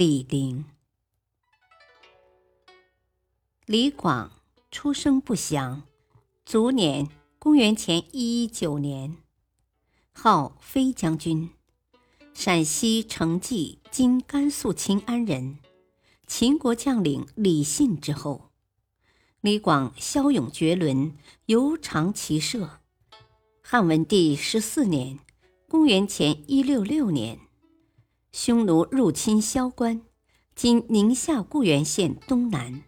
李陵。李广出生不详，卒年公元前一一九年，号飞将军，陕西成纪（今甘肃秦安）人，秦国将领李信之后。李广骁勇绝伦，尤长骑射。汉文帝十四年，公元前一六六年。匈奴入侵萧关，今宁夏固原县东南。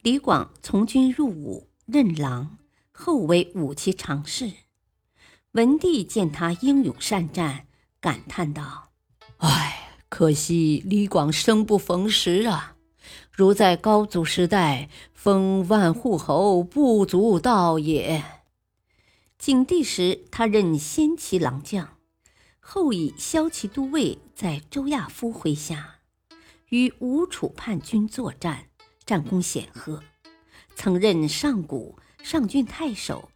李广从军入伍，任郎，后为武骑常侍。文帝见他英勇善战，感叹道：“唉，可惜李广生不逢时啊！如在高祖时代，封万户侯，不足道也。”景帝时，他任先骑郎将。后以骁骑都尉在周亚夫麾下，与吴楚叛军作战，战功显赫。曾任上谷上郡太守。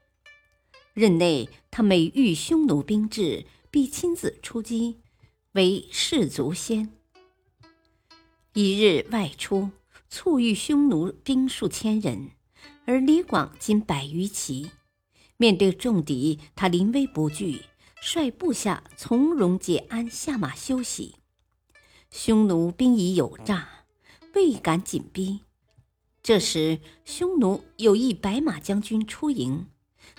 任内，他每遇匈奴兵至，必亲自出击，为士卒先。一日外出，促遇匈奴兵数千人，而李广仅百余骑。面对重敌，他临危不惧。率部下从容解鞍下马休息，匈奴兵已有诈，未敢紧逼。这时，匈奴有一白马将军出营，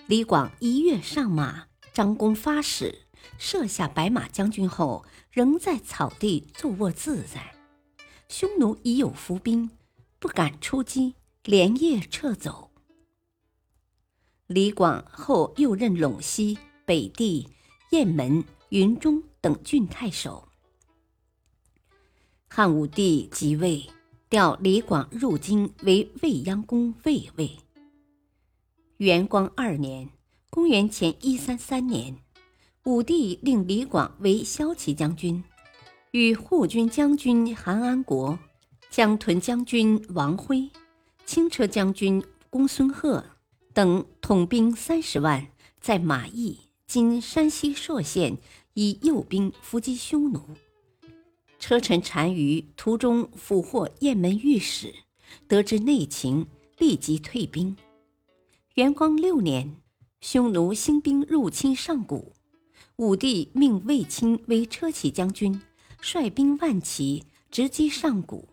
李广一跃上马，张弓发矢，射下白马将军后，仍在草地坐卧自在。匈奴已有伏兵，不敢出击，连夜撤走。李广后又任陇西、北地。雁门、云中等郡太守。汉武帝即位，调李广入京为未央宫卫尉。元光二年（公元前一三三年），武帝令李广为骁骑将军，与护军将军韩安国、江屯将军王辉、轻车将军公孙贺等统兵三十万，在马邑。今山西朔县以诱兵伏击匈奴，车臣单于途中俘获雁门御史，得知内情，立即退兵。元光六年，匈奴兴兵入侵上谷，武帝命卫青为车骑将军，率兵万骑直击上谷。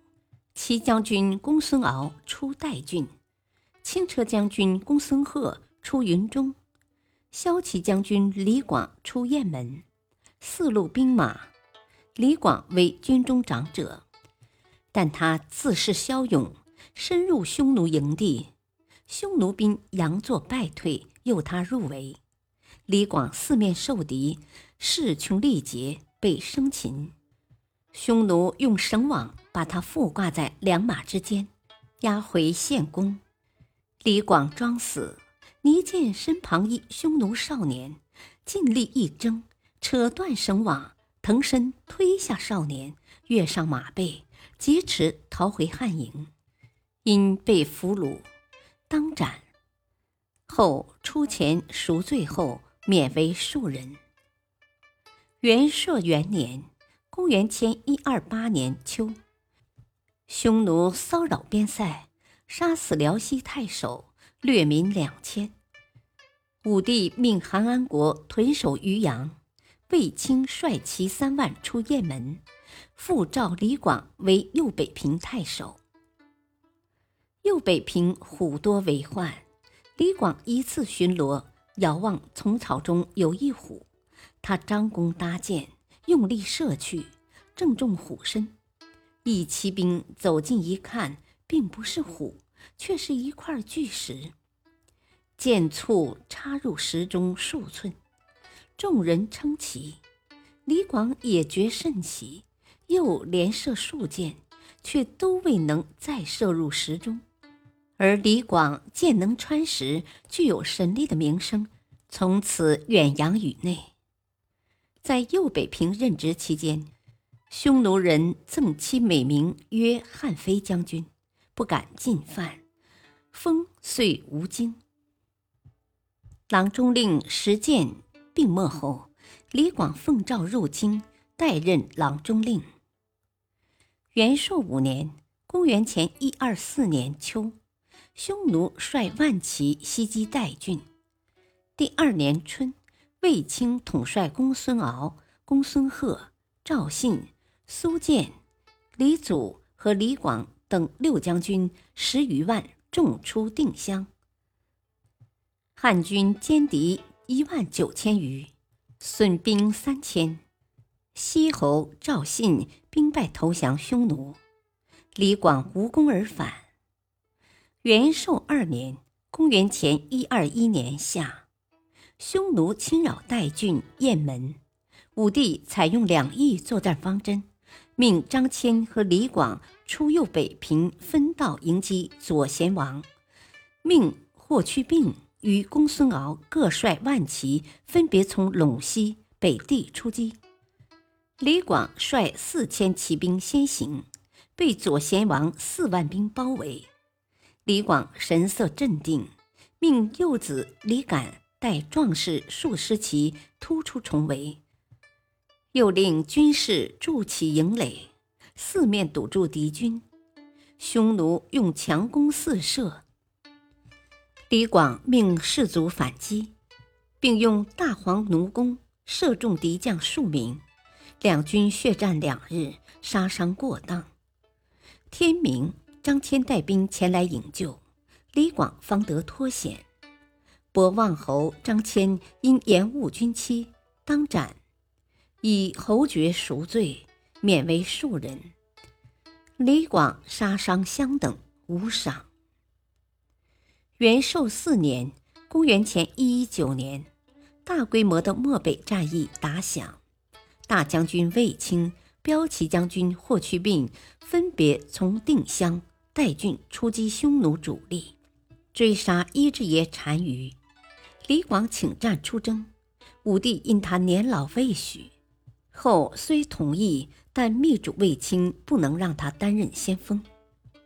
骑将军公孙敖出代郡，轻车将军公孙贺出云中。骁骑将军李广出雁门，四路兵马，李广为军中长者，但他自恃骁勇，深入匈奴营地，匈奴兵佯作败退，诱他入围。李广四面受敌，势穷力竭，被生擒。匈奴用绳网把他缚挂在两马之间，押回献公。李广装死。倪见身旁一匈奴少年，尽力一挣，扯断绳网，腾身推下少年，跃上马背，劫持逃回汉营。因被俘虏，当斩。后出钱赎罪后，免为庶人。元朔元年（公元前一二八年）秋，匈奴骚扰边塞，杀死辽西太守。掠民两千，武帝命韩安国屯守渔阳，卫青率骑三万出雁门，复召李广为右北平太守。右北平虎多为患，李广一次巡逻，遥望丛草中有一虎，他张弓搭箭，用力射去，正中虎身。一骑兵走近一看，并不是虎。却是一块巨石，箭簇插入石中数寸，众人称奇。李广也觉甚奇，又连射数箭，却都未能再射入石中。而李广箭能穿石，具有神力的名声，从此远扬宇内。在右北平任职期间，匈奴人赠其美名曰汉妃将军，不敢进犯，封遂无京。郎中令石建病没后，李广奉诏入京，代任郎中令。元朔五年（公元前一二四年）秋。匈奴率万骑袭击代郡。第二年春，卫青统帅公孙敖、公孙贺、赵信、苏建、李祖和李广等六将军十余万，众出定襄。汉军歼敌一万九千余，损兵三千。西侯赵信兵败投降匈奴，李广无功而返。元寿二年（公元前一二一年夏），匈奴侵扰代郡雁门，武帝采用两翼作战方针，命张骞和李广出右北平分道迎击左贤王，命霍去病与公孙敖各率万骑分别从陇西、北地出击。李广率四千骑兵先行，被左贤王四万兵包围。李广神色镇定，命幼子李敢带壮士数十骑突出重围，又令军士筑起营垒，四面堵住敌军。匈奴用强弓四射，李广命士卒反击，并用大黄弩弓射中敌将数名，两军血战两日，杀伤过当。天明。张骞带兵前来营救，李广方得脱险。博望侯张骞因延误军期，当斩，以侯爵赎罪，免为庶人。李广杀伤相等，无赏。元寿四年（公元前一一九年），大规模的漠北战役打响，大将军卫青、骠骑将军霍去病分别从定襄。代郡出击匈奴主力，追杀伊稚爷单于。李广请战出征，武帝因他年老未许，后虽同意，但密嘱卫青不能让他担任先锋。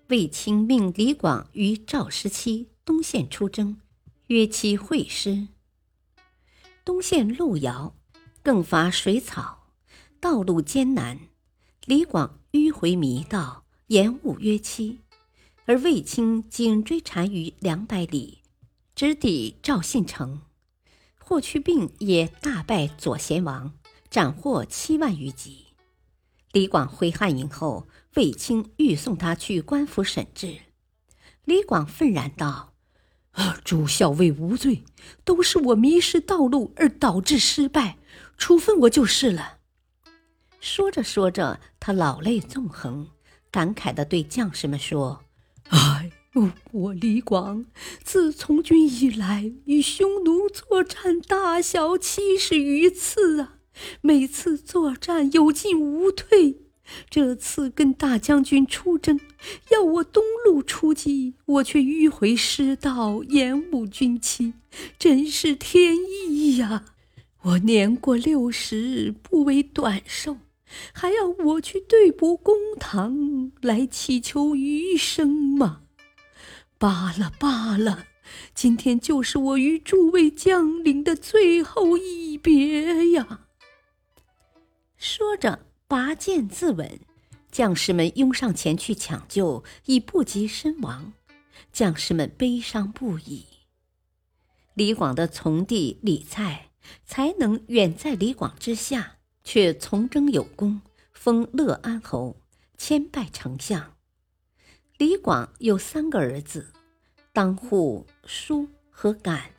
卫青命李广与赵师期东线出征，约期会师。东线路遥，更乏水草，道路艰难，李广迂回迷道，延误约期。而卫青紧追单于两百里，直抵赵信城。霍去病也大败左贤王，斩获七万余级。李广回汉营后，卫青欲送他去官府审治。李广愤然道：“啊，主校尉无罪，都是我迷失道路而导致失败，处分我就是了。”说着说着，他老泪纵横，感慨地对将士们说。哎，我李广自从军以来，与匈奴作战大小七十余次啊，每次作战有进无退。这次跟大将军出征，要我东路出击，我却迂回失道，延误军期，真是天意呀！我年过六十，不为短寿。还要我去对簿公堂来祈求余生吗？罢了罢了，今天就是我与诸位将领的最后一别呀！说着，拔剑自刎。将士们拥上前去抢救，已不及身亡。将士们悲伤不已。李广的从弟李蔡才能远在李广之下。却从征有功，封乐安侯，迁拜丞相。李广有三个儿子，当户、叔和敢。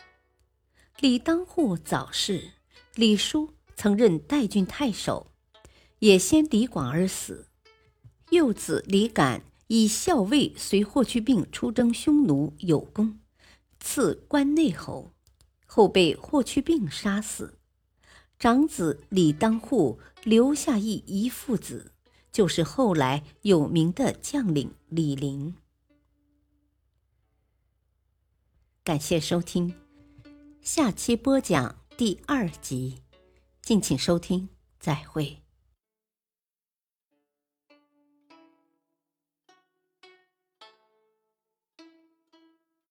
李当户早逝，李叔曾任代郡太守，也先李广而死。幼子李敢以校尉随霍去病出征匈奴有功，赐关内侯，后被霍去病杀死。长子李当户留下一遗父子，就是后来有名的将领李陵。感谢收听，下期播讲第二集，敬请收听，再会。